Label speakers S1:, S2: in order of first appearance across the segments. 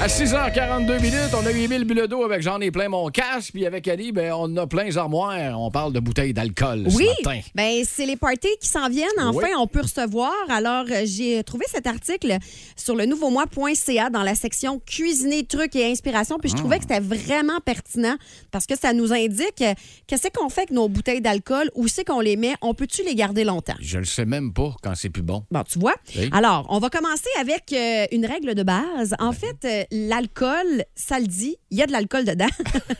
S1: À 6h42 minutes, on a eu Émile Bilodeau avec J'en ai plein mon casque, puis avec Ali, ben, on a plein les armoires. On parle de bouteilles d'alcool
S2: Oui,
S1: ce matin.
S2: ben c'est les parties qui s'en viennent. Enfin,
S1: Oui.
S2: on peut recevoir. Alors, euh, j'ai trouvé cet article sur le nouveaumois.ca dans la section cuisiner, trucs et inspiration. Puis je trouvais que c'était vraiment pertinent parce que ça nous indique euh, qu'est-ce qu'on fait avec nos bouteilles d'alcool, où c'est qu'on les met, on peut-tu les garder longtemps?
S1: Je le sais même pas quand c'est plus bon.
S2: Bon, tu vois.
S1: Oui.
S2: Alors, on va commencer avec euh, une règle de base. En fait, euh, l'alcool, ça le dit, il y a de l'alcool dedans.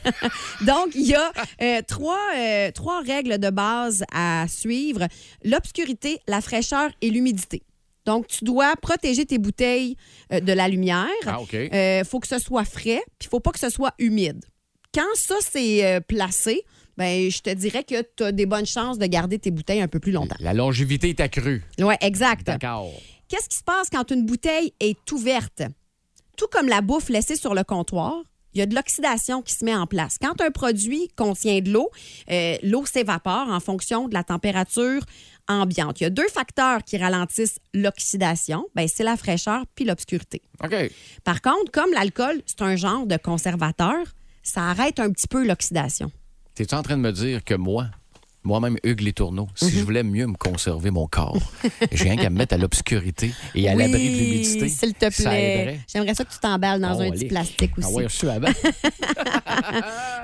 S2: Donc, il y a euh, trois, euh, trois règles de base à suivre. L'obscurité, la fraîcheur et l'humidité. Donc, tu dois protéger tes bouteilles euh, de la lumière.
S1: Ah, OK.
S2: Il faut que ce soit frais, puis il faut pas que ce soit humide. Quand ça, c'est placé, ben, je te dirais que tu as des bonnes chances de garder tes bouteilles un peu plus longtemps.
S1: La longévité est accrue.
S2: Oui, exact.
S1: D'accord.
S2: Qu'est-ce qui se passe quand une bouteille est ouverte? Tout comme la bouffe laissée sur le comptoir, il y a de l'oxydation qui se met en place. Quand un produit contient de l'eau, euh, l'eau s'évapore en fonction de la température ambiante. Il y a deux facteurs qui ralentissent l'oxydation. Ben, c'est la fraîcheur puis l'obscurité.
S1: OK.
S2: Par contre, comme l'alcool, c'est un genre de conservateur, ça arrête un petit peu l'oxydation.
S1: T'es-tu en train de me dire que moi, moi-même, Hugues Les Tourneaux, si
S2: Mhm.
S1: je voulais mieux me conserver mon corps, j'ai rien qu'à me mettre à l'obscurité et à l'abri de l'humidité.
S2: S'il te plaît. J'aimerais ça que tu t'emballes dans
S1: Oh,
S2: un
S1: allez.
S2: petit plastique aussi.
S1: Ah ouais, je suis.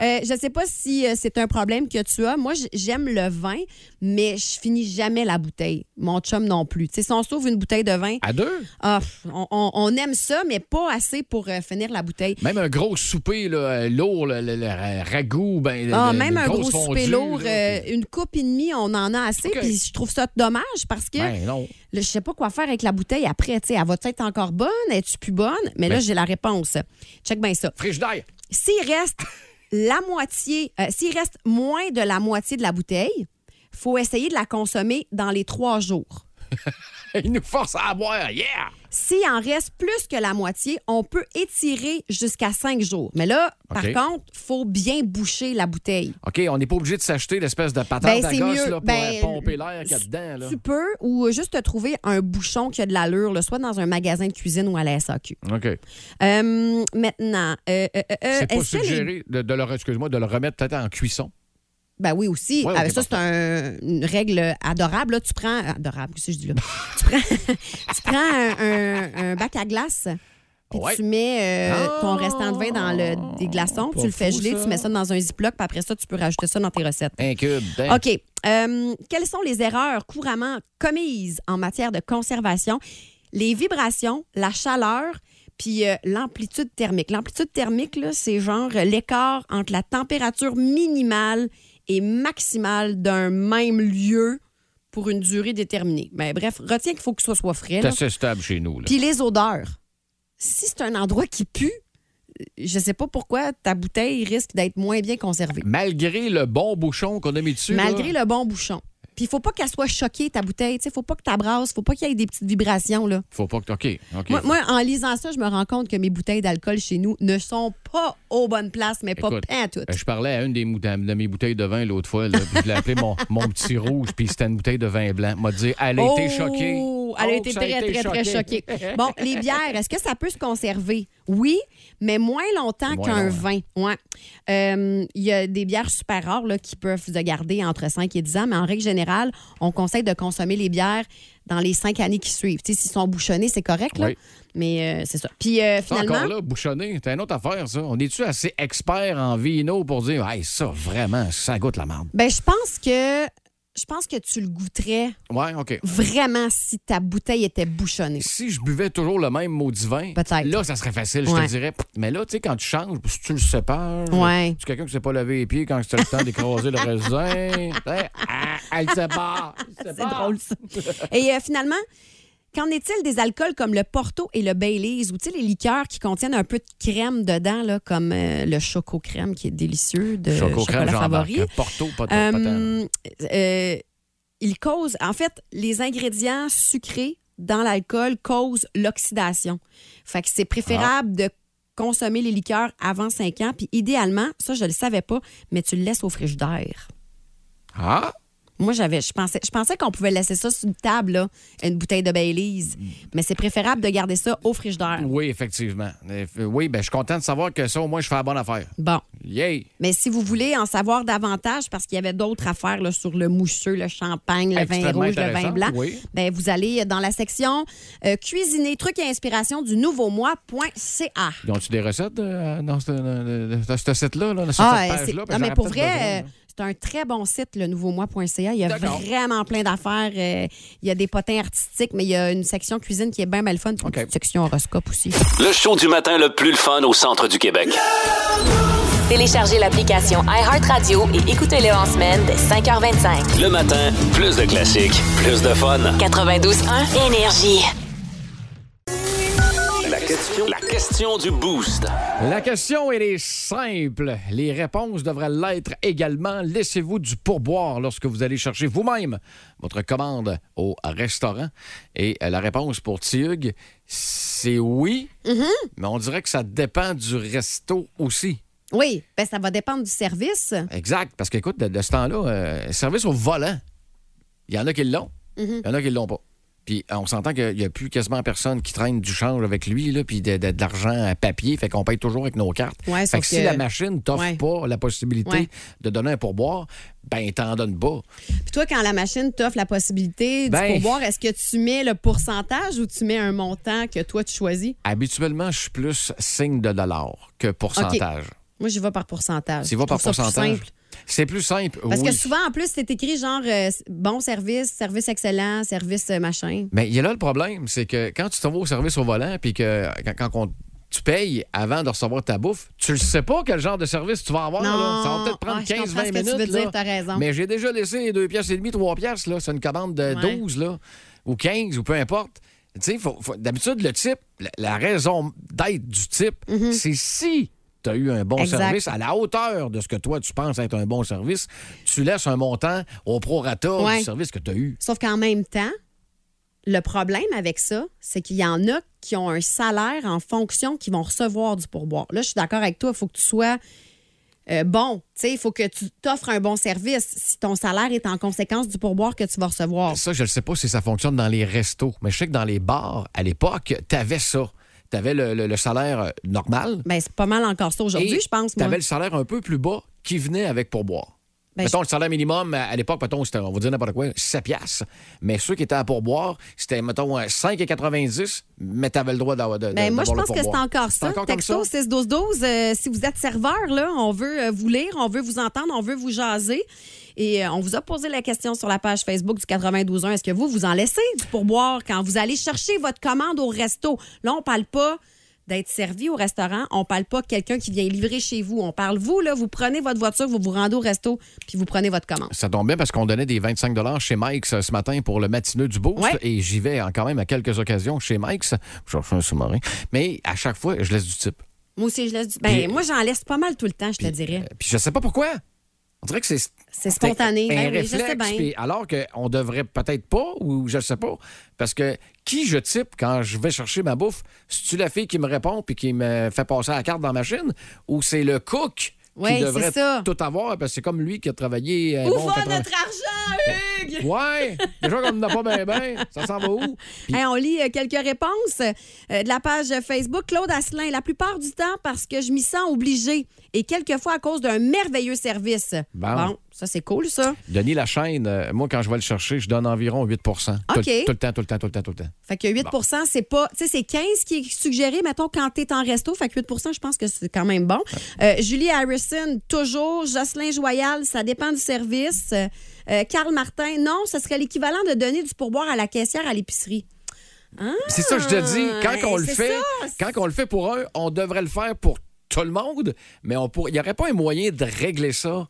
S2: Euh, je sais pas si euh, c'est un problème que tu as. Moi, j'aime le vin, mais je finis jamais la bouteille. Mon chum non plus. Tu sais, si on s'ouvre une bouteille de vin,
S1: À deux?
S2: ah, on, aime ça, mais pas assez pour euh, finir la bouteille.
S1: Même un gros souper là, euh, lourd, le, le- le ragoût, ben,
S2: Ah, même un gros souper lourd,
S1: là,
S2: euh, une coupe et demie, on en a assez. Puis je trouve ça dommage parce que
S1: Ben non.
S2: là, je sais pas quoi faire avec la bouteille après. Tu sais, elle va être encore bonne? Es-tu plus bonne? Mais là,
S1: Ben-
S2: j'ai la réponse. Check bien ça.
S1: Frigidaire.
S2: S'il reste la moitié, euh, s'il reste moins de la moitié de la bouteille, faut essayer de la consommer dans les trois jours.
S1: Il nous force à boire. Yeah!
S2: S'il en reste plus que la moitié, on peut étirer jusqu'à cinq jours. Mais là, par contre, faut bien boucher la bouteille.
S1: OK, on n'est pas obligé de s'acheter l'espèce de patente
S2: Ben,
S1: à gosse
S2: mieux.
S1: là, pour
S2: Ben,
S1: euh, pomper l'air qu'il y a dedans. Là.
S2: Tu peux ou juste te trouver un bouchon qui a de l'allure, là, soit dans un magasin de cuisine ou à la SAQ.
S1: OK.
S2: Euh, maintenant, euh, euh, euh,
S1: C'est pas
S2: est-ce que les-
S1: suggéré de, de le, excuse-moi, de le remettre peut-être en cuisson?
S2: Ben oui, aussi.
S1: Ouais,
S2: Ah, ça, c'est un- une règle adorable. Là, tu prends. Adorable, qu'est-ce que je dis là? tu prends, tu prends un, un- un bac à glace. Puis
S1: Ouais.
S2: tu mets euh,
S1: Ah!
S2: ton restant de vin dans le, des glaçons, tu le fais geler,
S1: ça.
S2: tu mets ça dans un ziploc, puis après ça, tu peux rajouter ça dans tes recettes.
S1: Un cube. d'un.
S2: OK. Euh, quelles sont les erreurs couramment commises en matière de conservation? Les vibrations, la chaleur, puis euh, l'amplitude thermique. L'amplitude thermique, c'est genre l'écart entre la température minimale et maximale d'un même lieu pour une durée déterminée. Mais bref, retiens qu'il faut que ce soit frais.
S1: C'est assez stable chez nous. Là.
S2: Puis les odeurs. Si c'est un endroit qui pue, je sais pas pourquoi ta bouteille risque d'être moins bien conservée.
S1: Malgré le bon bouchon qu'on a mis dessus.
S2: Malgré
S1: là,
S2: le bon bouchon. Puis il faut pas qu'elle soit choquée, ta bouteille. Il faut pas que tu brasses, faut pas qu'il y ait des petites vibrations. Là.
S1: Faut pas que. OK. OK.
S2: Moi, moi, en lisant ça, je me rends compte que mes bouteilles d'alcool chez nous ne sont pas aux bonnes places, mais pas
S1: Écoute,
S2: pas toutes.
S1: Ben, je parlais à une des de mes bouteilles de vin l'autre fois, là, puis je l'ai appelé mon, mon petit rouge, puis c'était une bouteille de vin blanc. M'a dit, elle a été choquée.
S2: Oh, Elle a
S1: Oh,
S2: été très, très, très choquée. Bon, les bières, est-ce que ça peut se conserver? Oui, mais moins longtemps
S1: Moins
S2: qu'un
S1: long,
S2: vin. Ouais. Euh, Il y a des bières super rares là, qui peuvent se garder entre 5 et 10 ans, mais en règle générale, on conseille de consommer les bières dans les cinq années qui suivent. Tu sais, s'ils sont bouchonnés, c'est correct, là.
S1: Oui.
S2: Mais euh, c'est ça. Puis euh, finalement.
S1: encore là, bouchonné, c'est une autre affaire, ça. On est-tu assez expert en vino pour dire, hey, ça, vraiment, ça goûte la merde?
S2: Ben, je pense que je pense que tu le goûterais
S1: Ouais, OK.
S2: vraiment si ta bouteille était bouchonnée.
S1: Si je buvais toujours le même maudit vin, là, ça serait facile, je te dirais. Mais là, tu sais, quand tu changes, si tu le sépares,
S2: Ouais.
S1: tu es quelqu'un qui ne s'est pas lavé les pieds quand c'était le temps d'écraser le raisin? Hein? Ah, elle sépare. elle
S2: C'est
S1: sépare.
S2: drôle, ça. Et euh, finalement, qu'en est-il des alcools comme le Porto et le Baileys ou tu sais, les liqueurs qui contiennent un peu de crème dedans, là, comme euh, le choco crème qui est délicieux de
S1: Choco
S2: chocolat favori.
S1: Porto, pas.
S2: Euh, euh, il cause, en fait, les ingrédients sucrés dans l'alcool causent l'oxydation. Fait que c'est préférable
S1: Ah.
S2: de consommer les liqueurs avant 5 ans. Puis idéalement, ça, je le savais pas, mais tu le laisses au frigidaire.
S1: Ah!
S2: Moi, j'avais, je pensais, je pensais qu'on pouvait laisser ça sur une table, là, une bouteille de Baileys. Mais c'est préférable de garder ça au frigidaire.
S1: Oui, effectivement. Oui, ben, je suis content de savoir que ça, au moins, je fais la bonne affaire.
S2: Bon.
S1: Yay!
S2: Mais si vous voulez en savoir davantage, parce qu'il y avait d'autres affaires là, sur le mousseux, le champagne, le vin rouge, le vin blanc,
S1: oui.
S2: ben, vous allez dans la section euh, cuisiner, trucs et inspiration du nouveau mois.ca.
S1: Ils ont-tu des recettes euh, dans ce, site-là,
S2: Ah,
S1: cette
S2: c'est-
S1: page-là?
S2: non,
S1: que
S2: mais pour vrai. C'est un très bon site, le nouveaumois.ca. Il y a vraiment plein d'affaires. euh, il y a des potins artistiques, mais il y a une section cuisine qui est bien mal fun. puis. Une section horoscope aussi.
S3: Le show du matin le plus le fun au centre du Québec.
S4: Téléchargez l'application iHeartRadio et écoutez-le en semaine dès 5h25.
S3: Le matin, plus de classiques, plus de fun.
S4: 92.1 Énergie.
S3: La question, la question du boost.
S1: La question, elle est simple. Les réponses devraient l'être également. Laissez-vous du pourboire lorsque vous allez chercher vous-même votre commande au restaurant. Et euh, la réponse pour Tiug, c'est oui, mais on dirait que ça dépend du resto aussi.
S2: Oui, ben, ça va dépendre du service.
S1: Exact, parce qu'écoute, de, de ce temps-là, euh, service au volant, il y en a qui l'ont, il y en a qui l'ont pas. Puis euh, on s'entend qu'il n'y a plus quasiment personne qui traîne du change avec lui, là, puis de, de- de l'argent à papier, fait qu'on paye toujours avec nos cartes.
S2: Ouais,
S1: fait que si la machine t'offre
S2: Ouais.
S1: pas la possibilité
S2: Ouais.
S1: de donner un pourboire, ben t'en donnes pas.
S2: Puis toi, quand la machine t'offre la possibilité du
S1: Ben-
S2: pourboire, est-ce que tu mets le pourcentage ou tu mets un montant que toi, tu choisis?
S1: Habituellement, je suis plus signe de dollar que pourcentage.
S2: Moi, j'y vais par pourcentage.
S1: Tu vas par pourcentage? C'est plus simple,
S2: Parce
S1: oui.
S2: que souvent, en plus, c'est écrit genre euh, bon service, service excellent, service euh, machin.
S1: Mais il y a là le problème, c'est que quand tu t'en vas au service au volant, puis que quand, quand on- tu payes avant de recevoir ta bouffe, tu le sais pas quel genre de service tu vas avoir.
S2: Non.
S1: là. Ça va peut-être prendre
S2: Ah, je comprends
S1: 15-20
S2: ce que tu
S1: minutes.
S2: veux dire, raison.
S1: Mais j'ai déjà laissé 2 pièces et demi, 3 pièces. C'est une commande de
S2: Ouais.
S1: 12 là, ou 15 ou peu importe. D'habitude, le type, la, la raison d'être du type, c'est si tu as eu un bon.
S2: Exact.
S1: service à la hauteur de ce que toi, tu penses être un bon service, tu laisses un montant au prorata
S2: Ouais.
S1: du service que tu as eu.
S2: Sauf qu'en même temps, le problème avec ça, c'est qu'il y en a qui ont un salaire en fonction qui vont recevoir du pourboire. Là, je suis d'accord avec toi, il faut que tu sois euh, bon. Tu sais, il faut que tu t'offres un bon service si ton salaire est en conséquence du pourboire que tu vas recevoir.
S1: Ça, je ne sais pas si ça fonctionne dans les restos, mais je sais que dans les bars, à l'époque, tu avais ça. Tu avais le, le- le salaire euh, normal.
S2: Ben, c'est pas mal encore ça aujourd'hui, je pense.
S1: Tu avais le salaire un peu plus bas qui venait avec pourboire.
S2: Ben,
S1: mettons, le salaire minimum, à l'époque, mettons, on va dire n'importe quoi, 7 piastres. Mais ceux qui étaient à pourboire, c'était, mettons, 5,90, mais tu avais le droit d'avoir de,
S2: Ben, moi, je pense que c'est encore ça.
S1: encore
S2: Texto
S1: ça?
S2: 61212, euh, si vous êtes serveur, là, on veut euh, vous lire, on veut vous entendre, on veut vous jaser. Et euh, on vous a posé la question sur la page Facebook du 92.1. Est-ce que vous, vous en laissez du pourboire quand vous allez chercher votre commande au resto? Là, on parle pas d'être servi au restaurant. On parle pas de quelqu'un qui vient livrer chez vous. On parle vous, là, vous prenez votre voiture, vous vous rendez au resto, puis vous prenez votre commande.
S1: Ça tombe bien parce qu'on donnait des 25 chez Mike's euh, ce matin pour le matineux du Boost.
S2: Ouais.
S1: Et j'y vais en- quand même à quelques occasions chez Mike's. Je refais un sous-marin. Mais à chaque fois, je laisse du type.
S2: Moi aussi, je laisse du. Ben,
S1: Puis-
S2: moi, j'en laisse pas mal tout le temps, je te dirais.
S1: Euh, Puis je sais pas pourquoi. On dirait que c'est.
S2: C'est spontané.
S1: Un
S2: Ben oui, je sais
S1: réflexe.
S2: bien.
S1: puis alors qu'on devrait peut-être pas, ou je sais pas. Parce que qui je type quand je vais chercher ma bouffe? C'est-tu la fille qui me répond puis qui me fait passer la carte dans la machine? Ou c'est le cook
S2: Ouais,
S1: qui
S2: c'est
S1: devrait
S2: ça.
S1: tout avoir? Parce que c'est comme lui qui a travaillé. euh,
S2: Où
S1: bon,
S2: va
S1: 80
S2: notre argent, Hugues?
S1: Ouais! Déjà qu'on n'en a pas bien. Ça s'en va où?
S2: Hey, on lit euh, quelques réponses euh, de la page Facebook. Claude Asselin, la plupart du temps parce que je m'y sens obligée et quelquefois à cause d'un merveilleux service.
S1: Bon.
S2: ça c'est cool ça.
S1: Denis Lachaine, euh, moi, quand je vais le chercher, je donne environ 8 tout, le-
S2: OK.
S1: tout le temps, tout le temps, tout le temps, tout le temps.
S2: Fait que 8% c'est pas. Tu sais, c'est 15 qui est suggéré, mettons, quand t'es en resto. Fait que 8 je pense que c'est quand même bon. Euh, Julie Harrison, toujours. Jocelyn Joyal, ça dépend du service. Euh, Carl Martin, non, ce serait l'équivalent de donner du pourboire à la caissière à l'épicerie.
S1: C'est ça je te dis. Quand on le
S2: Ah,
S1: fait,
S2: ça.
S1: quand on le fait pour un, on devrait le faire pour tout le monde, mais on pour... il n'y aurait pas un moyen de régler ça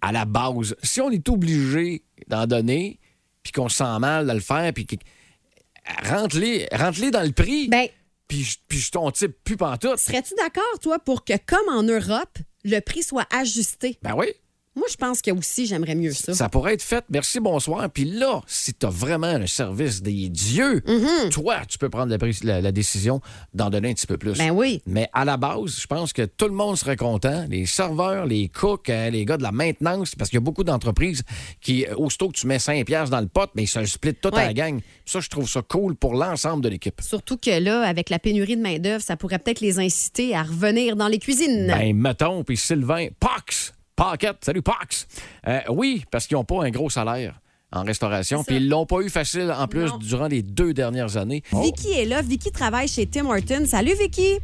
S1: à la base. Si on est obligé d'en donner, puis qu'on se sent mal de le faire, puis rentre-les dans le prix,
S2: Ben,
S1: puis je- puis ton type plus pantoute.
S2: serais-tu d'accord, toi, pour que, comme en Europe, le prix soit ajusté?
S1: Ben oui.
S2: Moi, je pense que aussi, j'aimerais mieux ça.
S1: Ça pourrait être fait. Merci, bonsoir. Puis là, si tu as vraiment le service des dieux,
S2: Mm-hmm.
S1: toi, tu peux prendre la, pris- la- la décision d'en donner un petit peu plus.
S2: Ben oui.
S1: Mais à la base, je pense que tout le monde serait content. Les serveurs, les cooks, hein, les gars de la maintenance, parce qu'il y a beaucoup d'entreprises qui, euh, aussitôt que tu mets 5 piastres dans le pot, mais ils se le split tout à la gang. Ça, je trouve ça cool pour l'ensemble de l'équipe.
S2: Surtout que là, avec la pénurie de main-d'œuvre, ça pourrait peut-être les inciter à revenir dans les cuisines.
S1: Ben, mettons, puis Sylvain, Pox, Pocket, salut Pox. Euh, oui, parce qu'ils n'ont pas un gros salaire en restauration, puis ils l'ont pas eu facile en plus
S2: Non.
S1: durant les deux dernières années.
S2: Vicky est là. Vicky travaille chez Tim Hortons. Salut, Vicky.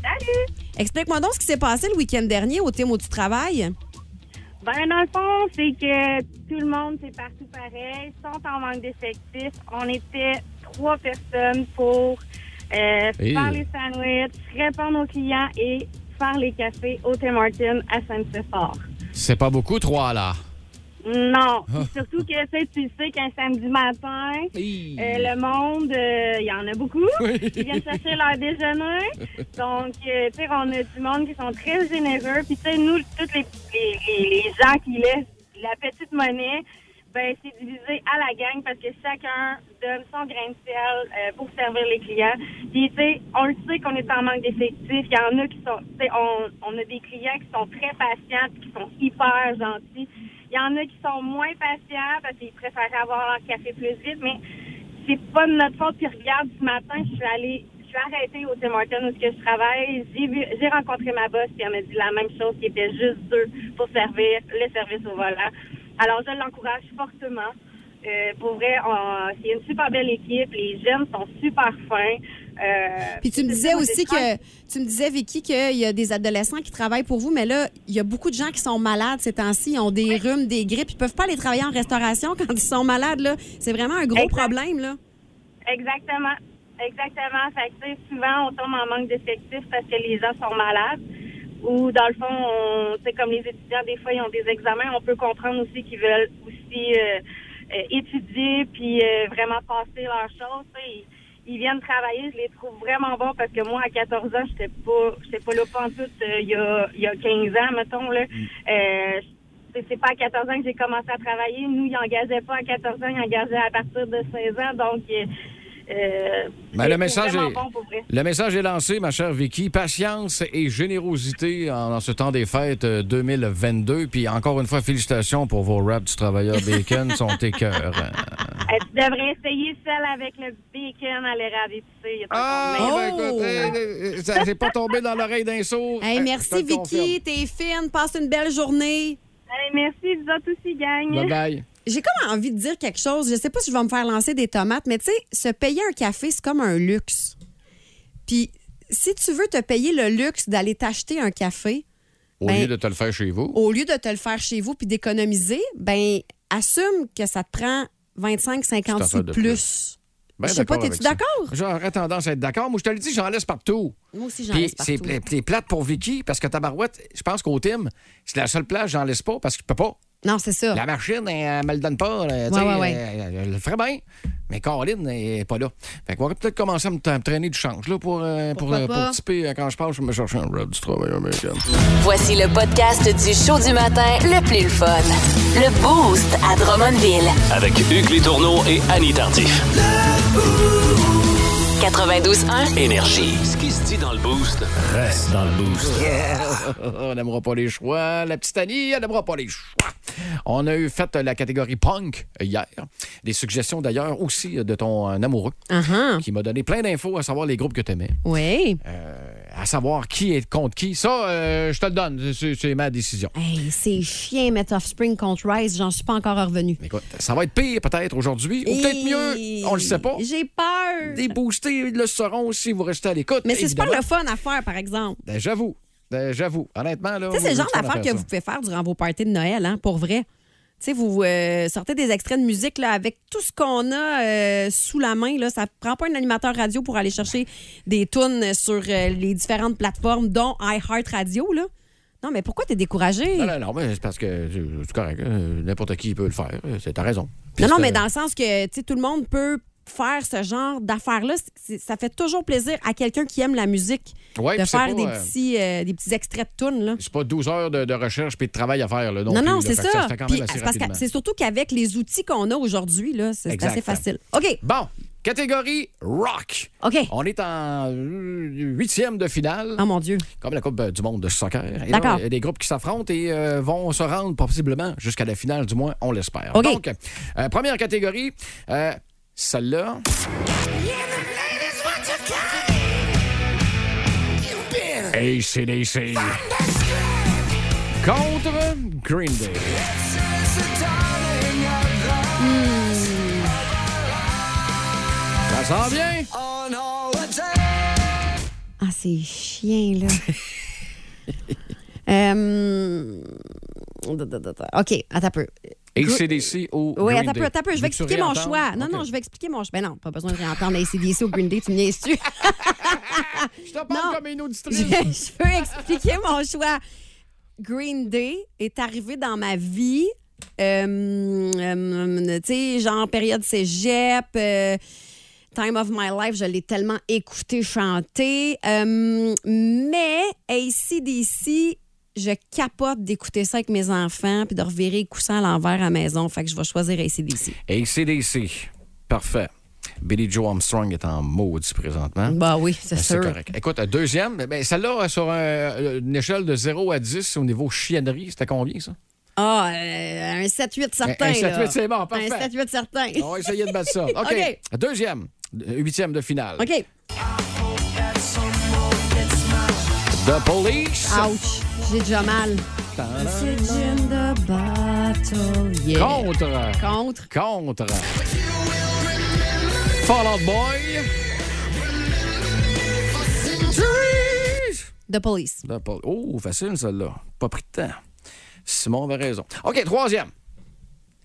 S5: Salut!
S2: Explique-moi donc ce qui s'est passé le week-end dernier au Tim où tu travailles.
S5: Ben, dans le fond, c'est que tout le monde, c'est partout pareil, sont en manque d'effectifs. On était trois personnes pour euh,
S1: Et-
S5: faire les sandwichs, répondre aux clients et faire les cafés au Tim Hortons à Saint-Séphore.
S1: C'est pas beaucoup, trois là?
S5: Non, Puis surtout que tu sais, tu sais qu'un samedi matin, euh, le monde, euh, il y en a beaucoup. Ils viennent chercher leur déjeuner. Donc, euh, tu sais, on a du monde qui sont très généreux. Puis, tu sais, nous, tous les- les gens qui laissent la petite monnaie, c'est divisé à la gang parce que chacun donne son grain de sel euh, pour servir les clients. Puis, tu sais, on le sait qu'on est en manque d'effectifs. Il y en a qui sont, tu sais, on, a des clients qui sont très patients qui sont hyper gentils. Il y en a qui sont moins patients parce qu'ils préfèrent avoir leur café plus vite, mais c'est pas de notre faute. Puis regarde, ce matin, je suis allée, je suis arrêtée au Tim Hortons où je travaille. J'ai rencontré ma boss puis elle m'a dit la même chose, qui était juste deux pour servir le service au volant. Alors je l'encourage fortement. Euh, pour vrai, c'est une super belle équipe. Les jeunes sont super fins. Euh,
S2: Puis tu me disais aussi que tu me disais Vicky qu'il y a des adolescents qui travaillent pour vous, mais là il y a beaucoup de gens qui sont malades ces temps-ci, ils ont des rhumes, des grippes, ils peuvent pas aller travailler en restauration quand ils sont malades là. C'est vraiment un gros
S5: Exact.
S2: problème là.
S5: Exactement. Exactement. Fait que, souvent, on tombe en manque d'effectifs parce que les gens sont malades. Ou, dans le fond, sais, comme les étudiants, des fois, ils ont des examens. On peut comprendre aussi qu'ils veulent aussi euh, euh, étudier puis euh, vraiment passer leurs choses. Ils, ils viennent travailler. Je les trouve vraiment bons parce que moi, à 14 ans, j'étais pas, j'étais pas là pas en tout euh, il y, a, il y a 15 ans, mettons, là. Euh, c'est c'est pas à 14 ans que j'ai commencé à travailler. Nous, ils n'engageaient pas à 14 ans, ils engageaient à partir de 16 ans. Donc, euh, euh,
S1: Ben, le message est-
S5: bon pour vrai.
S1: Le message est lancé, ma chère Vicky. Patience et générosité en, en ce temps des fêtes euh, 2022. Puis encore une fois, félicitations pour vos raps du travailleur bacon. sont écœurants.
S5: Euh, tu devrais essayer celle avec le bacon à l'érable épicé.
S1: Ah,
S5: encore
S1: ben, écoute, euh, euh, ça s'est pas tombé dans l'oreille d'un sourd.
S2: Hey,
S1: Euh,
S2: merci Vicky, t'es fine, passe une belle journée.
S5: Hey, merci, vous autres aussi, gang.
S1: Bye bye.
S2: J'ai comme envie de dire quelque chose. Je sais pas si je vais me faire lancer des tomates, mais tu sais, se payer un café, c'est comme un luxe. Puis, si tu veux te payer le luxe d'aller t'acheter un café,
S1: Au
S2: Ben,
S1: lieu de te le faire chez vous.
S2: au lieu de te le faire chez vous puis d'économiser, ben assume que ça te prend 25, 50
S1: C'est
S2: sous de plus.
S1: plus. Ben
S2: je sais pas, t'es-tu d'accord?
S1: J'aurais tendance à être d'accord. Moi, je te le dis, j'en laisse partout.
S2: Moi aussi, j'en laisse partout.
S1: c'est plate pour Vicky parce que Tabarouette, je pense qu'au Tim, c'est la seule place, j'en laisse pas parce que je peux pas.
S2: Non, c'est ça.
S1: La machine, elle, elle me le donne pas. sais,
S2: Ouais, ouais, ouais.
S1: Elle, elle le ferait bien, mais Caroline n'est pas là. Fait qu'on va peut-être commencer à me, à me traîner du change là, pour, euh, pour, euh, pour typer euh, quand je parle, je vais me chercher un rap du travail américain.
S4: Voici le podcast du show du matin le plus le fun. Le Boost à Drummondville.
S3: Avec Hugues Létourneau et Annie Tardif.
S4: 92.1.
S3: Énergie. Ce qui se dit dans le boost reste dans le boost.
S1: on n'aimera pas les choix. La petite Annie, elle n'aimera pas les choix. On a eu fait la catégorie punk hier. Des suggestions d'ailleurs aussi de ton euh, amoureux
S2: Uh-huh.
S1: qui m'a donné plein d'infos à savoir les groupes que tu aimais.
S2: Oui.
S1: À savoir qui est contre qui. Ça, euh, je te le donne. C'est- ma décision.
S2: Hey, c'est chien mettre Offspring contre Rise, j'en suis pas encore revenu.
S1: Écoute, ça va être pire peut-être aujourd'hui, ou peut-être mieux, on le sait pas.
S2: J'ai peur.
S1: Des boostés le seront si vous restez à l'écoute.
S2: Mais c'est super
S1: évidemment.
S2: le fun à faire, par exemple.
S1: Ben, j'avoue. Ben, j'avoue. Honnêtement, là.
S2: C'est le genre d'affaires que vous pouvez faire durant vos parties de Noël, hein, pour vrai. Tu sais, vous euh, sortez des extraits de musique là, avec tout ce qu'on a euh, sous la main. Là. Ça prend pas un animateur radio pour aller chercher des tunes sur euh, les différentes plateformes, dont iHeartRadio. Là. Non, mais pourquoi t'es découragé?
S1: Non, non, non, mais c'est parce que c'est correct. hein. N'importe qui peut le faire. C'est- T'as raison. Puis
S2: Non, non, mais dans le sens que tout le monde peut faire ce genre d'affaires-là, ça fait toujours plaisir à quelqu'un qui aime la musique
S1: Ouais,
S2: de faire
S1: pas,
S2: des,
S1: euh,
S2: petits, euh, des petits extraits de tunes.
S1: C'est pas 12 heures de, de recherche puis de travail à faire. Là, non,
S2: Non, c'est ça.
S1: assez
S2: c'est surtout qu'avec les outils qu'on a aujourd'hui, c'est assez facile. OK,
S1: Bon, catégorie rock.
S2: OK.
S1: On est en euh, huitième de finale.
S2: Oh mon Dieu.
S1: Comme la Coupe du monde de soccer.
S2: D'accord.
S1: Il y a des groupes qui s'affrontent et euh, vont se rendre possiblement jusqu'à la finale, du moins, on l'espère.
S2: OK.
S1: Donc, euh, première catégorie, celle-là. ACDC. Contre Green Day. Ça sent bien?
S2: Ah, c'est chien, là. Euh, OK, attends un peu.
S1: ACDC ou
S2: Oui,
S1: Green Day?
S2: peu, attends. Je vais expliquer mon choix. Non, non, je vais expliquer mon choix. Ben non, pas besoin de réentendre ACDC ou Green Day, tu me niaises-tu?
S1: Je te parle
S2: Non.
S1: comme une auditrice.
S2: je peux expliquer mon choix. Green Day est arrivé dans ma vie, euh, euh, tu sais, genre période cégep, euh, Time of My Life, je l'ai tellement écouté chanter. Euh, mais ACDC, je capote d'écouter ça avec mes enfants puis de revirer les coussins à l'envers à la maison. Fait que je vais choisir ACDC.
S1: ACDC. Parfait. Billy Joe Armstrong est en maudit présentement.
S2: Bah oui, c'est
S1: Ben,
S2: sûr.
S1: correct. Écoute, euh, deuxième, ben, celle-là, euh, sur un- une échelle de 0 à 10 au niveau chiennerie, c'était combien, ça?
S2: Ah, euh, un 7-8 certain.
S1: Un 7-8,
S2: là.
S1: c'est bon, parfait.
S2: Un 7-8 certain.
S1: On va essayer de battre ça. OK. Deuxième, euh, huitième de finale.
S2: OK.
S1: The Police.
S2: Ouch. J'ai déjà mal. Yeah.
S1: Contre.
S2: Contre.
S1: Contre. Fall Out Boy.
S2: The police.
S1: The Pol- Oh, facile, celle-là. Pas pris de temps. Simon avait raison. OK, troisième.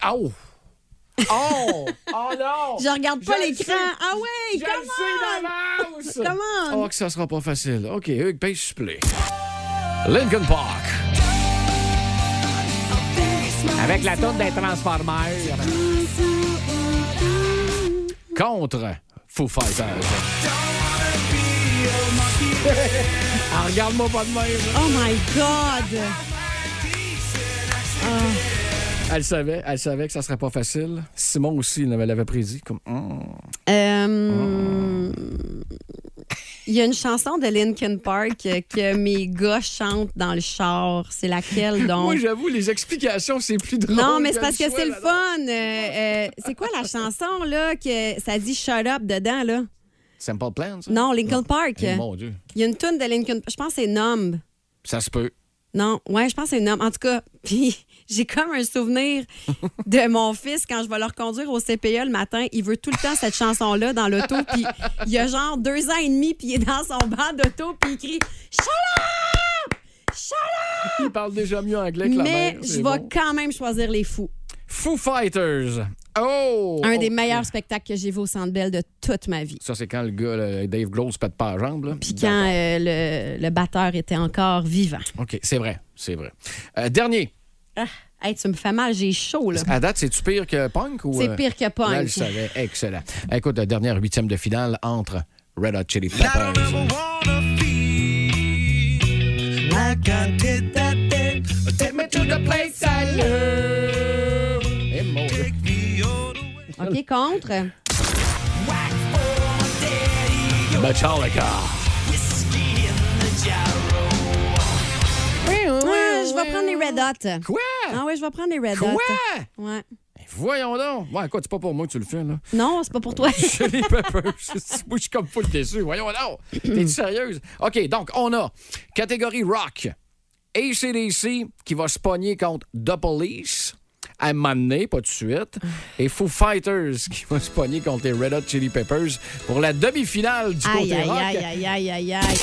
S1: Oh! Oh! Oh non!
S2: Je regarde pas
S1: le
S2: l'écran.
S1: sais.
S2: Ah ouais,
S1: Je le
S2: comment?
S1: sais d'avance!
S2: Comment?
S1: Oh, que ça sera pas facile. OK, Hugues, paye supplé. Lincoln Park.
S6: Avec la tourne des Transformers.
S1: Contre Foo Fighters. ah, regarde-moi pas de même.
S2: Oh my God.
S1: Elle savait, elle savait que ça serait pas facile. Simon aussi il l'avait prédit. Comme, hum.
S2: Euh, Il y a une chanson de Linkin Park que mes gars chantent dans le char. C'est laquelle donc?
S1: Moi, j'avoue, les explications, c'est plus drôle.
S2: Non, mais c'est parce que c'est le fun. Euh, euh, c'est quoi la chanson, là, que ça dit Shut Up dedans, là?
S1: Simple Plan, ça?
S2: Non, Linkin Park.
S1: Eh, mon Dieu.
S2: Il y a une tune de Linkin Je pense que c'est Numb.
S1: Ça se peut.
S2: Non, ouais, je pense que c'est Numb. En tout cas, puis j'ai comme un souvenir de mon fils quand je vais le reconduire au CPE le matin. Il veut tout le temps cette chanson-là dans l'auto. Puis il a genre deux ans et demi, puis il est dans son banc d'auto, puis il crie Shut up! Shut up!
S1: Il parle déjà mieux anglais que la
S2: Mais
S1: mère.
S2: je vais
S1: bon.
S2: quand même choisir les fous.
S1: Foo Fighters. Oh!
S2: Un des
S1: OK.
S2: meilleurs spectacles que j'ai vu au Centre Bell de toute ma vie.
S1: Ça, c'est quand le gars, le Dave Grohl, se pète pas la jambe.
S2: Puis quand euh, le, le batteur était encore vivant.
S1: OK, c'est vrai, c'est vrai. Euh, dernier.
S2: Ah, hey, tu me fais mal, j'ai chaud, là.
S1: À date, c'est-tu pire que Punk? ou
S2: C'est
S1: euh,
S2: pire que Punk.
S1: Là, je le savais. Excellent. Écoute, la dernière huitième de finale entre Red Hot Chili Peppers.
S2: OK, contre.
S1: Metallica.
S2: Ouais, je vais prendre les Red Hot.
S1: Quoi?
S2: Ah oui, je vais prendre les Red
S1: Quoi?
S2: Hot. Ouais.
S1: Voyons donc. Ouais, écoute, c'est pas pour moi que tu le fais, là.
S2: Non, c'est pas pour toi.
S1: Chili Peppers. Moi, je suis comme full déçu. Voyons donc. T'es sérieuse? OK, donc, on a catégorie rock. ACDC qui va se pogner contre The Police à donné, pas de suite. Et Foo Fighters qui va se pogner contre les Red Hot Chili Peppers pour la demi-finale du
S2: aïe,
S1: côté
S2: aïe,
S1: rock.
S2: aïe, aïe, aïe, aïe, aïe.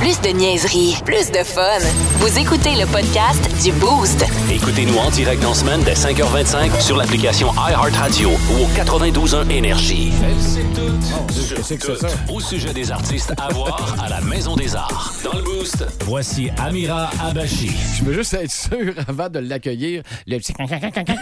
S4: Plus de niaiserie, plus de fun. Vous écoutez le podcast du Boost.
S3: Écoutez-nous en direct en semaine dès 5h25 sur l'application iHeartRadio ou au 92.1 Énergie. Tout sur
S1: qu'est-ce que
S3: tout
S1: c'est ça?
S3: au sujet des artistes à voir à la Maison des Arts. Dans le Boost, voici Amira Abachi.
S1: Je veux juste être sûr, avant de l'accueillir, le petit...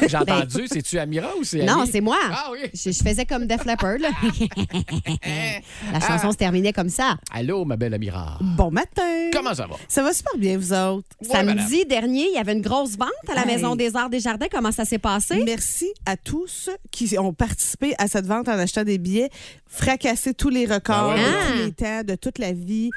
S1: J'ai entendu, c'est-tu Amira ou c'est
S2: Non, c'est moi.
S1: Ah oui.
S2: Je, je faisais comme Def Leppard. là. La chanson se terminait comme ça.
S1: Allô, ma belle Amira.
S7: Bon matin.
S1: Comment ça va?
S7: Ça va super bien, vous autres?
S2: Samedi dernier, il y avait une grosse vente à la
S7: Hey.
S2: Maison des Arts des Jardins. Comment ça s'est passé?
S7: Merci à tous qui ont participé à cette vente en achetant des billets, fracassé tous les records
S1: Ah ouais.
S7: de
S2: Ah.
S7: tous les temps, de toute la vie.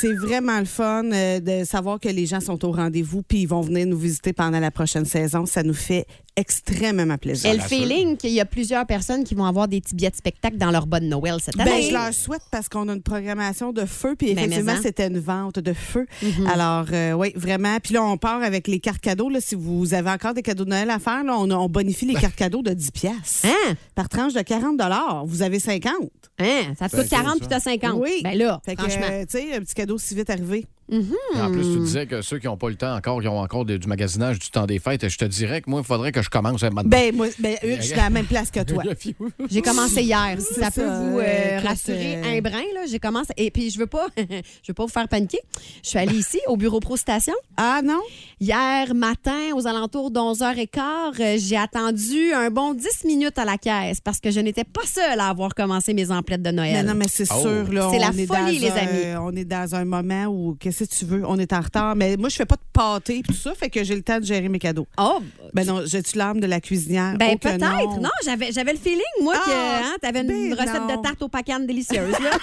S7: C'est vraiment le fun euh, de savoir que les gens sont au rendez-vous puis ils vont venir nous visiter pendant la prochaine saison. Ça nous fait extrêmement plaisir.
S2: Et le feeling qu'il y a plusieurs personnes qui vont avoir des petits billets de spectacle dans leur bonne Noël cette
S7: Ben,
S2: année.
S7: je leur souhaite parce qu'on a une programmation de feu, puis
S2: Ben,
S7: effectivement,
S2: en.
S7: c'était une vente de feu. Alors, euh, oui, vraiment. Puis là, on part avec les cartes cadeaux. Là, si vous avez encore des cadeaux de Noël à faire, là, on, bonifie les cartes cadeaux de 10 pièces
S2: Hein?
S7: par tranche de 40 Vous avez 50
S2: Hein? Ça te
S1: Ben,
S2: coûte 40
S1: ça.
S2: puis t'as 50.
S7: Oui.
S2: Ben là,
S7: Fait que,
S2: franchement.
S7: euh, tu sais, un petit cadeau si vite arrivé.
S1: En plus, tu disais que ceux qui n'ont pas le temps encore, qui ont encore de- du magasinage du temps des fêtes, je te dirais que moi, il faudrait que je commence à maintenant.
S7: Ben, moi, ben, je suis à la même place que toi.
S2: J'ai commencé hier. Si ça peut
S7: ça,
S2: vous euh,
S7: euh,
S2: rassurer
S7: euh,
S2: un brin, là, j'ai commencé. Et puis, je veux pas, je veux pas vous faire paniquer. Je suis allée ici, au bureau Pro Station.
S7: Ah non?
S2: Hier matin, aux alentours d'11h15, euh, j'ai attendu un bon 10 minutes à la caisse parce que je n'étais pas seule à avoir commencé mes emplettes de Noël.
S7: Mais non, mais c'est
S1: Oh.
S7: sûr. là,
S2: C'est
S7: on
S2: la
S7: est
S2: folie,
S7: dans
S2: les
S7: un-
S2: amis.
S7: On est dans un moment où, qu'est-ce que tu veux? On est en retard. Mais moi, je fais pas de pâté et tout ça, fait que j'ai le temps de gérer mes cadeaux.
S2: Oh,
S7: Ben non, j'ai-tu l'âme de la cuisinière?
S2: ben
S7: Oh
S2: peut-être. Non, j'avais, j'avais le feeling, moi, que
S7: Ah,
S2: tu avais une
S7: ben
S2: recette
S7: non.
S2: de tarte aux pacanes délicieuse. Là.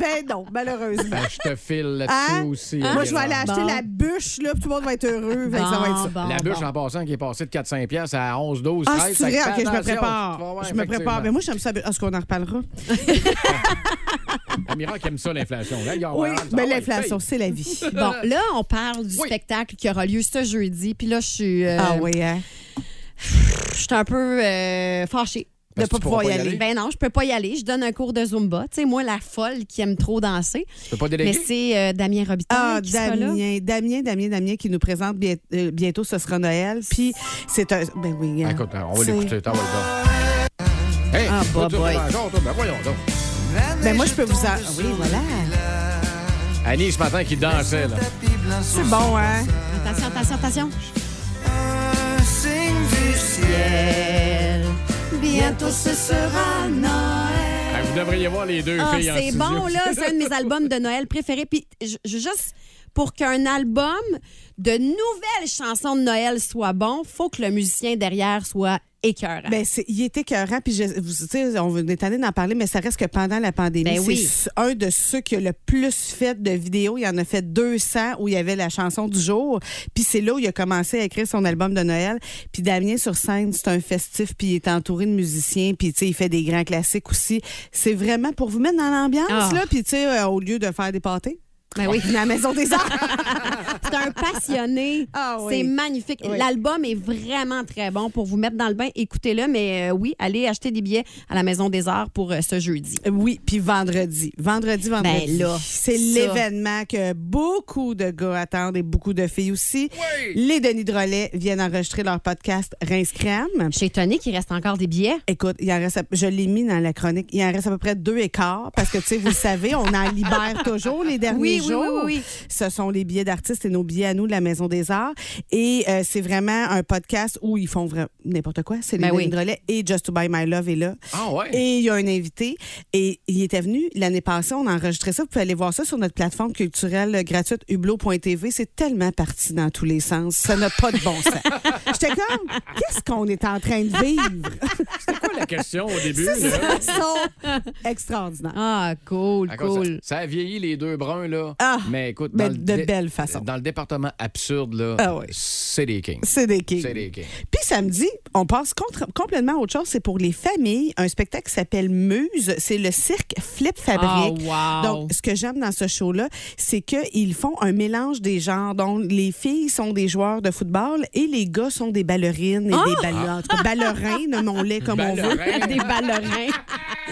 S7: Ben non, malheureusement.
S1: Ben, je te file là-dessus
S7: Hein?
S1: aussi.
S7: Moi, je vais aller
S1: Amira.
S7: acheter
S2: Bon.
S7: la bûche, là, puis tout le monde va être heureux. Que ça va être ça.
S2: Bon,
S1: La
S2: bon,
S1: bûche
S2: bon.
S1: en passant qui est passée de 4-5 pièces à 11, 12,
S7: Ah,
S1: 13.
S7: c'est vrai? OK, je me prépare. Je me prépare. Mais moi, j'aime ça. Est-ce qu'on en reparlera?
S1: Amira qui aime ça, l'inflation. Là, il y a-
S7: Oui,
S1: ah,
S7: mais
S1: ouais,
S7: l'inflation, c'est la vie.
S2: Bon, là, on parle du
S1: Oui.
S2: spectacle qui aura lieu ce jeudi. Puis là, je suis, euh,
S7: Ah oui, hein?
S2: je suis un peu euh, fâchée.
S7: De
S1: Parce
S7: pas pouvoir y
S1: pas y
S7: aller.
S1: aller?
S2: Ben non, je peux pas y aller. Je donne un cours de Zumba. Tu sais, moi, la folle qui aime trop danser.
S1: Tu peux pas
S2: Mais
S1: déléguer?
S2: c'est euh, Damien Robitaille
S7: Ah,
S2: qui sera là.
S7: Damien, Damien, Damien, Damien qui nous présente bien- euh, bientôt, ce sera Noël. Puis c'est un. Ben oui. hein.
S1: Écoute, on va l'écouter. T'en vas le. Hey,
S2: Ah, bah, boy.
S1: toi, ben voyons donc.
S7: Ben moi, je peux vous en. Oui, voilà.
S1: Annie, ce matin, qui dansait, là.
S7: C'est bon, hein?
S2: Attention, attention, attention. Ciel, bientôt ce sera Noël.
S1: Ah, vous devriez voir les deux
S2: Ah,
S1: filles en
S2: c'est
S1: studio.
S2: bon, là. C'est un de mes albums de Noël préférés. Puis, je, je- juste pour qu'un album de nouvelles chansons de Noël soit bon, faut que le musicien derrière soit écœurant.
S7: Ben, c'est- il était écœurant, puis je, vous sais, on est tanné d'en parler, mais ça reste que pendant la pandémie,
S2: Ben oui.
S7: c'est un de ceux qui a le plus fait de vidéos. Il en a fait 200 où il y avait la chanson du jour. Puis c'est là où il a commencé à écrire son album de Noël. Puis Damien sur scène, c'est un festif, puis il est entouré de musiciens, puis tu sais, il fait des grands classiques aussi. C'est vraiment pour vous mettre dans l'ambiance,
S2: Ah.
S7: là, puis tu sais, euh, au lieu de faire des pâtés.
S2: Ben oui.
S7: À la Maison des Arts.
S2: C'est un passionné.
S7: Ah oui.
S2: C'est magnifique.
S7: Oui.
S2: L'album est vraiment très bon pour vous mettre dans le bain. Écoutez-le, mais euh, oui, allez acheter des billets à la Maison des Arts pour euh, ce jeudi.
S7: Oui, puis vendredi. Vendredi, vendredi.
S2: Ben là,
S7: c'est l'événement que beaucoup de gars attendent et beaucoup de filles aussi. Les Denis Drolet viennent enregistrer leur podcast Rince Crème.
S2: Je suis étonnée qu'il reste encore des billets.
S7: Écoute, il en reste, à- je l'ai mis dans la chronique, il en reste à peu près deux écarts parce que, tu sais, vous le savez, on en libère toujours les derniers
S2: Oui, oui,
S7: jours.
S2: oui, oui, oui.
S7: Ce sont les billets d'artistes et nos billets à nous de la Maison des Arts. Et euh, c'est vraiment un podcast où ils font vra- n'importe quoi. C'est les
S2: Ben oui.
S7: Drolet et Just to Buy My Love est là.
S1: Ah ouais?
S7: Et il y a un invité. Et il était venu l'année passée. On a enregistré ça. Vous pouvez aller voir ça sur notre plateforme culturelle gratuite hublot.tv. C'est tellement parti dans tous les sens. Ça n'a pas de bon sens. J'étais comme, qu'est-ce qu'on est en train de vivre?
S1: C'était quoi la question au début?
S7: sont extraordinaires.
S2: Ah, cool, cool.
S1: Ça, ça a vieilli les deux bruns, là.
S7: Ah,
S1: mais écoute,
S7: mais
S1: dans
S7: de belle façon.
S1: Dans le département absurde, là,
S7: Ah oui.
S1: c'est des kings.
S7: C'est des kings.
S1: C'est des kings.
S7: Puis samedi, on passe contre- complètement à autre chose. C'est pour les familles. Un spectacle qui s'appelle Muse. C'est le cirque Flip Fabrique.
S2: Ah, wow.
S7: Donc, ce que j'aime dans ce show-là, c'est qu'ils font un mélange des genres. Donc, les filles sont des joueurs de football et les gars sont des ballerines et
S2: Ah!
S7: des. En tout cas, ballerins, nommons-les comme on veut.
S2: Des ballerins.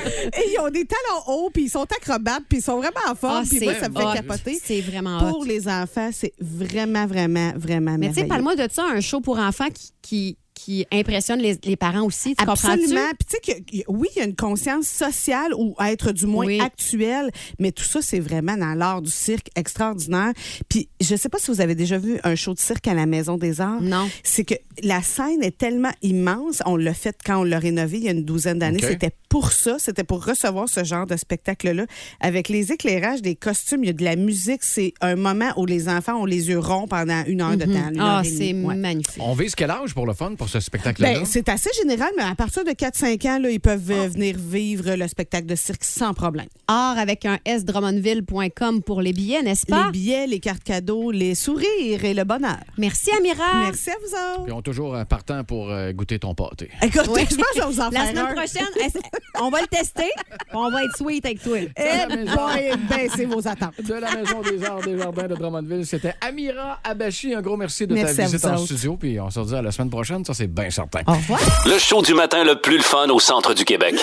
S7: Et ils ont des talons hauts, puis ils sont acrobates, puis ils sont vraiment en forme.
S2: Ah,
S7: puis moi, ça me fait. Capoter.
S2: C'est vraiment
S7: Pour
S2: hot.
S7: les enfants, c'est vraiment, vraiment, vraiment
S2: Mais tu sais,
S7: merveilleux.
S2: parle-moi de ça, un show pour enfants qui, qui qui impressionne les, les parents aussi. Tu?
S7: Absolument. Puis tu sais que oui, il y a une conscience sociale ou être du moins
S2: Oui.
S7: actuelle, mais tout ça c'est vraiment dans l'art du cirque extraordinaire. Puis je sais pas si vous avez déjà vu un show de cirque à la Maison des Arts.
S2: Non.
S7: C'est que la scène est tellement immense. On l'a fait quand on l'a rénové il y a une douzaine d'années.
S1: OK.
S7: C'était pour ça. C'était pour recevoir ce genre de spectacle-là. Avec les éclairages, des costumes, il y a de la musique. C'est un moment où les enfants ont les yeux ronds pendant une heure de temps. une
S2: Ah,
S7: et
S2: c'est.
S7: Ouais.
S2: magnifique.
S1: On vise quel âge pour le fun, pour ce spectacle-là?
S7: Ben, c'est assez général, mais à partir de 4-5 ans, là, ils peuvent euh, venir vivre le spectacle de cirque sans problème.
S2: Art avec un S drummondville.com pour les billets, n'est-ce
S7: Les
S2: pas?
S7: billets, les cartes cadeaux, les sourires et le bonheur.
S2: Merci, Amira.
S7: Merci à vous autres.
S1: Puis on est toujours euh, partant pour euh, goûter ton pâté.
S7: Écoute,
S2: Oui.
S7: je pense que je vais vous en
S2: La
S7: faire
S2: semaine
S7: un.
S2: prochaine, est-ce- on va le tester, puis on va être sweet avec toi.
S7: Boy, baissez vos attentes.
S1: De la Maison des Arts des Jardins de Drummondville, c'était Amira Abachi. Un gros merci de
S7: Merci
S1: ta visite en studio. Puis on se redit à la semaine prochaine, ça c'est bien certain.
S7: Au revoir.
S3: Le show du matin le plus le fun au centre du Québec.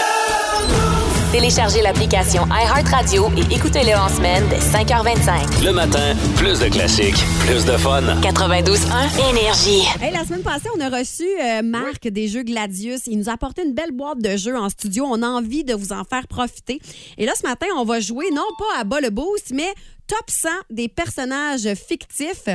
S4: Téléchargez l'application iHeartRadio et écoutez-le en semaine dès 5h25.
S3: Le matin, plus de classiques, plus de fun.
S4: 92.1 Énergie.
S2: Hey, la semaine passée, on a reçu euh, Marc des Jeux Gladius. Il nous a apporté une belle boîte de jeux en studio. On a envie de vous en faire profiter. Et là, ce matin, on va jouer non pas à bas le boost, mais top 100 des personnages fictifs.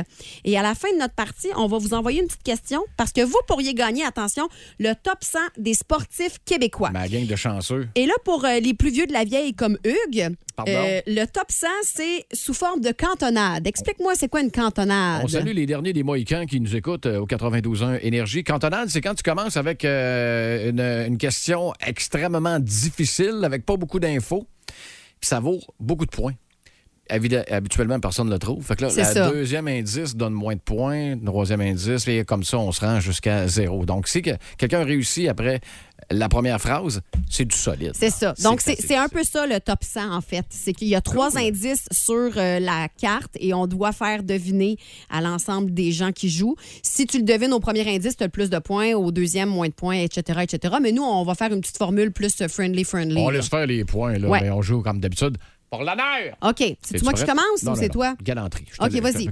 S2: Et à la fin de notre partie, on va vous envoyer une petite question parce que vous pourriez gagner, attention, le top 100 des sportifs québécois.
S1: Ma gang de chanceux.
S2: Et là, pour euh, les plus vieux de la vieille comme Hugues,
S1: Pardon?
S2: euh, le top 100, c'est sous forme de cantonade. Explique-moi, c'est quoi une cantonade?
S1: On salue les derniers des Mohicans qui nous écoutent euh, au 92.1 Énergie. Cantonade, c'est quand tu commences avec euh, une, une question extrêmement difficile, avec pas beaucoup d'infos, puis ça vaut beaucoup de points. Habituellement, personne ne le trouve. Fait que là, la
S2: ça.
S1: deuxième indice donne moins de points, le troisième indice, et comme ça, on se rend jusqu'à zéro. Donc, si que quelqu'un réussit après la première phrase, c'est du solide.
S2: C'est ça. Donc, c'est un peu ça le top 100, en fait. C'est qu'il y a trois indices sur euh, la carte et on doit faire deviner à l'ensemble des gens qui jouent. Si tu le devines au premier indice, tu as le plus de points, au deuxième, moins de points, etc., etc. Mais nous, on va faire une petite formule plus friendly-friendly.
S1: On
S2: là.
S1: laisse faire les points, là,
S2: Ouais.
S1: mais on joue comme d'habitude pour l'honneur.
S2: OK.
S1: Es-tu
S2: C'est moi qui commence
S1: Non,
S2: ou c'est
S1: non.
S2: toi?
S1: Galanterie. Je te
S2: OK,
S1: dis- je te
S2: vas-y.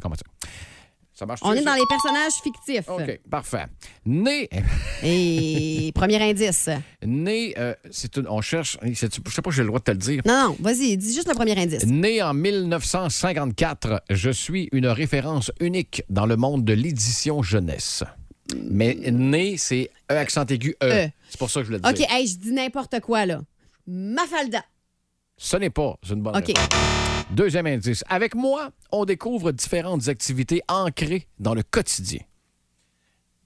S1: Ça marche
S2: On est dans les personnages fictifs.
S1: OK, parfait. Né,
S2: Et premier indice.
S1: né euh, c'est une- on cherche, je sais pas si j'ai le droit de te le dire.
S2: Non, non, vas-y, dis juste le premier indice.
S1: Né en 1954, je suis une référence unique dans le monde de l'édition jeunesse. Mais né, c'est E accent aigu E.
S2: E.
S1: C'est pour ça que je le dis.
S2: OK, hey, je dis n'importe quoi, là. Mafalda.
S1: Ce n'est pas une bonne
S2: OK.
S1: réponse. Deuxième indice. Avec moi, on découvre différentes activités ancrées dans le quotidien.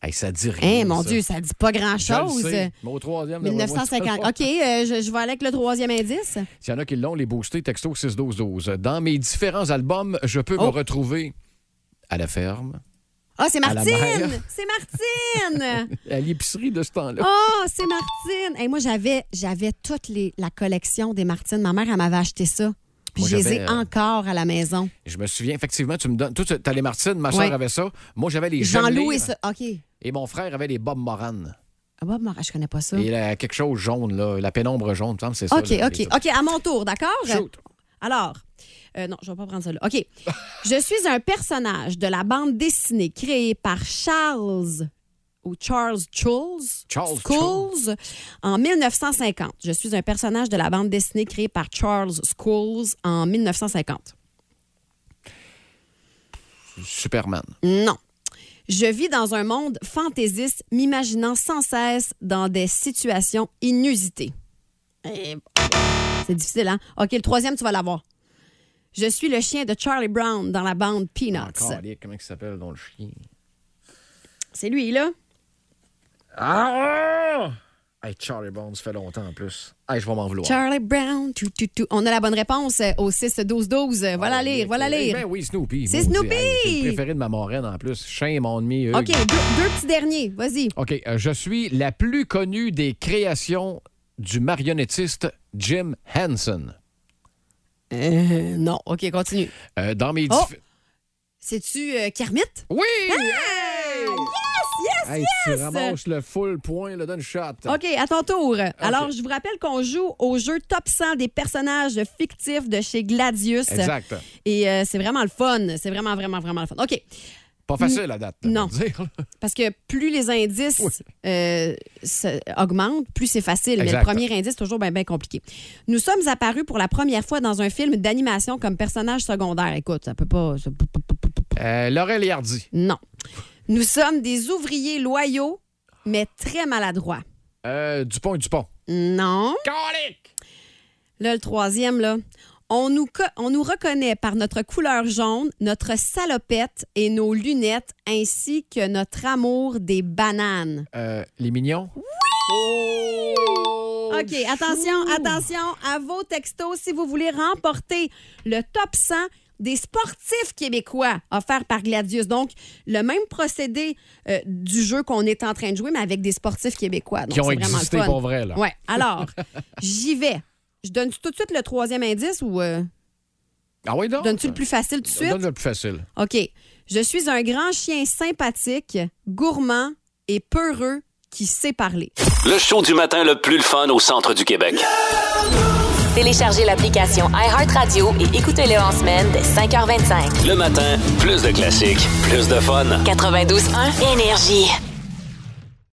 S1: Hey, ça dit rien.
S2: Hein, mon
S1: ça.
S2: Dieu, ça dit pas grand-chose.
S1: au troisième, d'après moi,
S2: 1950.
S1: ça-
S2: OK, euh, je, je vais aller avec le troisième indice.
S1: S'il y en a qui l'ont, les boostés, texto 61212. Dans mes différents albums, je peux me
S2: Oh.
S1: retrouver à la ferme,
S2: Ah, c'est Martine! C'est Martine!
S1: à l'épicerie de ce temps-là.
S2: Oh, c'est Martine! Hey, moi, j'avais, j'avais toute les, la collection des Martines. Ma mère, elle m'avait acheté ça. Puis
S1: Moi,
S2: je les ai
S1: euh,
S2: encore à la maison.
S1: Je me souviens, effectivement, tu me donnes. Toi, tu as les Martines, ma soeur
S2: Ouais.
S1: avait ça. Moi, j'avais les
S2: Jean-Loup et
S1: Jean
S2: ça. OK.
S1: Et mon frère avait les Bob Moran.
S2: Ah, bah, moi, je connais pas ça.
S1: Et la- quelque chose jaune, là, la pénombre jaune, c'est ça.
S2: OK,
S1: là,
S2: OK. OK, à mon tour, d'accord?
S1: Shoot.
S2: Alors, euh, non, je vais pas prendre ça là. OK. je suis un personnage de la bande dessinée créée par Charles ou Charles Schulz,
S1: Charles
S2: Schulz en 1950. Je suis un personnage de la bande dessinée créée par Charles Schulz en 1950.
S1: Superman.
S2: Non. Je vis dans un monde fantaisiste, m'imaginant sans cesse dans des situations inusitées. Eh, C'est difficile, hein? OK, le troisième, tu vas l'avoir. Je suis le chien de Charlie Brown dans la bande Peanuts.
S1: Encore, allez, comment il s'appelle, dans le chien?
S2: C'est lui, là.
S1: Ah! Hey, Charlie Brown, ça fait longtemps en plus. Hey, je vais m'en vouloir.
S2: Charlie Brown. tout, tout, tout. On a la bonne réponse euh, au 6-12-12. Voilà
S1: Ah,
S2: lire, voilà
S1: eh
S2: lire.
S1: Ben oui, Snoopy.
S2: C'est. Snoopy!
S1: Hey, c'est le préféré de ma moraine en plus. Shame on me, Hugues.
S2: OK, deux, deux petits derniers. Vas-y.
S1: OK, euh, je suis la plus connue des créations du marionnettiste Jim Henson.
S2: Euh, non. OK, continue.
S1: Euh, dans mes...
S2: Oh! C'est-tu euh, Kermit?
S1: Oui! Hey!
S2: Yes,
S1: Hey,
S2: yes!
S1: Tu ramasses le full point, là, donne shot.
S2: OK, à ton tour. Alors, je vous rappelle qu'on joue au jeu Top 100 des personnages fictifs de chez Gladius.
S1: Exact.
S2: Et c'est vraiment le fun. C'est vraiment, vraiment, vraiment le fun. OK.
S1: Pas facile à date.
S2: Non.
S1: dire.
S2: Parce que plus les indices
S1: Oui.
S2: euh, augmentent, plus c'est facile. Mais le premier indice, toujours bien bien compliqué. Nous sommes apparus pour la première fois dans un film d'animation comme personnage secondaire. Écoute, ça peut pas. ça
S1: Euh, Laurel et Hardy.
S2: Non. Nous sommes des ouvriers loyaux, mais très maladroits.
S1: Euh, Dupont et Dupont.
S2: Non.
S1: Colique!
S2: Là, le troisième, là. On nous, co- on nous reconnaît par notre couleur jaune, notre salopette et nos lunettes, ainsi que notre amour des bananes.
S1: Euh, les Mignons?
S2: OK, attention, attention à vos textos si vous voulez remporter le top 100 des sportifs québécois offert par Gladius. Donc, le même procédé euh, du jeu qu'on est en train de jouer, mais avec des sportifs québécois. Donc,
S1: Qui ont
S2: c'est vraiment le
S1: existé pour vrai, là.
S2: Ouais. Alors, j'y vais. Je donne tout de suite le troisième indice ou euh,
S1: Ah oui, donc?
S2: donnes-tu le plus facile tout de suite?
S1: Donne le plus facile.
S2: OK. Je suis un grand chien sympathique, gourmand et peureux qui sait parler.
S3: Le show du matin le plus le fun au centre du Québec.
S4: Téléchargez l'application iHeartRadio et écoutez-le en semaine dès 5h25.
S3: Le matin, plus de classiques, plus de fun.
S4: 92.1 Énergie.